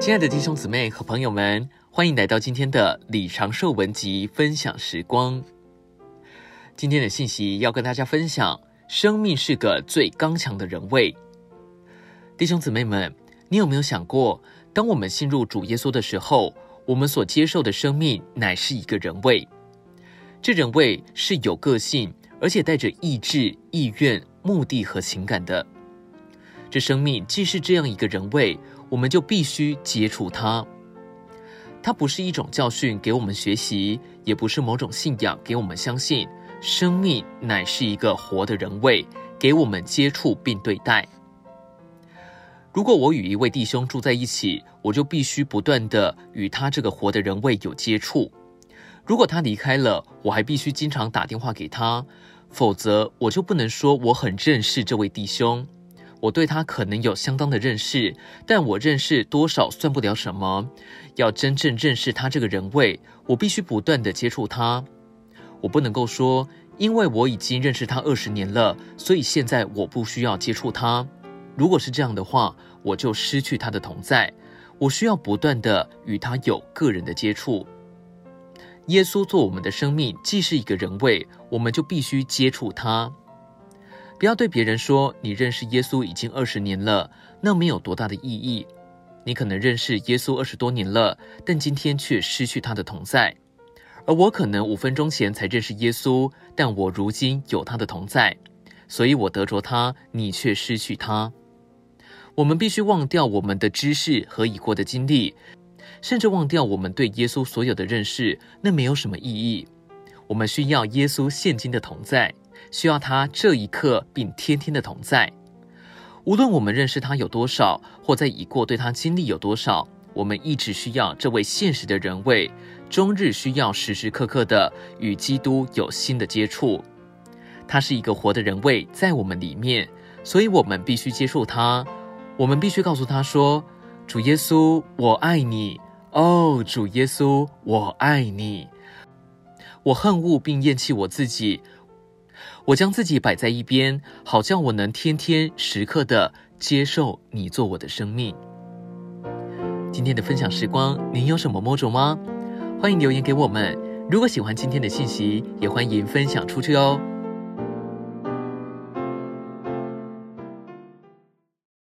亲爱的弟兄姊妹和朋友们，欢迎来到今天的李长寿文集分享时光。今天的信息要跟大家分享：生命是个最刚强的人位。弟兄姊妹们，你有没有想过，当我们信入主耶稣的时候，我们所接受的生命乃是一个人位？这人位是有个性，而且带着意志、意愿、目的和情感的。这生命既是这样一个人位，我们就必须接触它。它不是一种教训给我们学习，也不是某种信仰给我们相信。生命乃是一个活的人位，给我们接触并对待。如果我与一位弟兄住在一起，我就必须不断地与他这个活的人位有接触。如果他离开了，我还必须经常打电话给他，否则我就不能说我很认识这位弟兄。我对他可能有相当的认识，但我认识多少算不了什么。要真正认识他这个人位，我必须不断地接触他。我不能够说，因为我已经认识他二十年了，所以现在我不需要接触他。如果是这样的话，我就失去他的同在。我需要不断地与他有个人的接触。耶稣做我们的生命，既是一个人位，我们就必须接触他。不要对别人说你认识耶稣已经二十年了，那没有多大的意义。你可能认识耶稣二十多年了，但今天却失去他的同在。而我可能五分钟前才认识耶稣，但我如今有他的同在，所以我得着他，你却失去他。我们必须忘掉我们的知识和已过的经历，甚至忘掉我们对耶稣所有的认识，那没有什么意义。我们需要耶稣现今的同在。需要他这一刻并天天的同在。无论我们认识他有多少，或在已过对他经历有多少，我们一直需要这位现实的人位，终日需要时时刻刻的与基督有新的接触。他是一个活的人位在我们里面，所以我们必须接受他。我们必须告诉他说：“主耶稣，我爱你。哦，主耶稣，我爱你。我恨恶并厌弃我自己。”我将自己摆在一边，好像我能天天时刻的接受你做我的生命。今天的分享时光，您有什么摸着吗？欢迎留言给我们。如果喜欢今天的信息，也欢迎分享出去哦。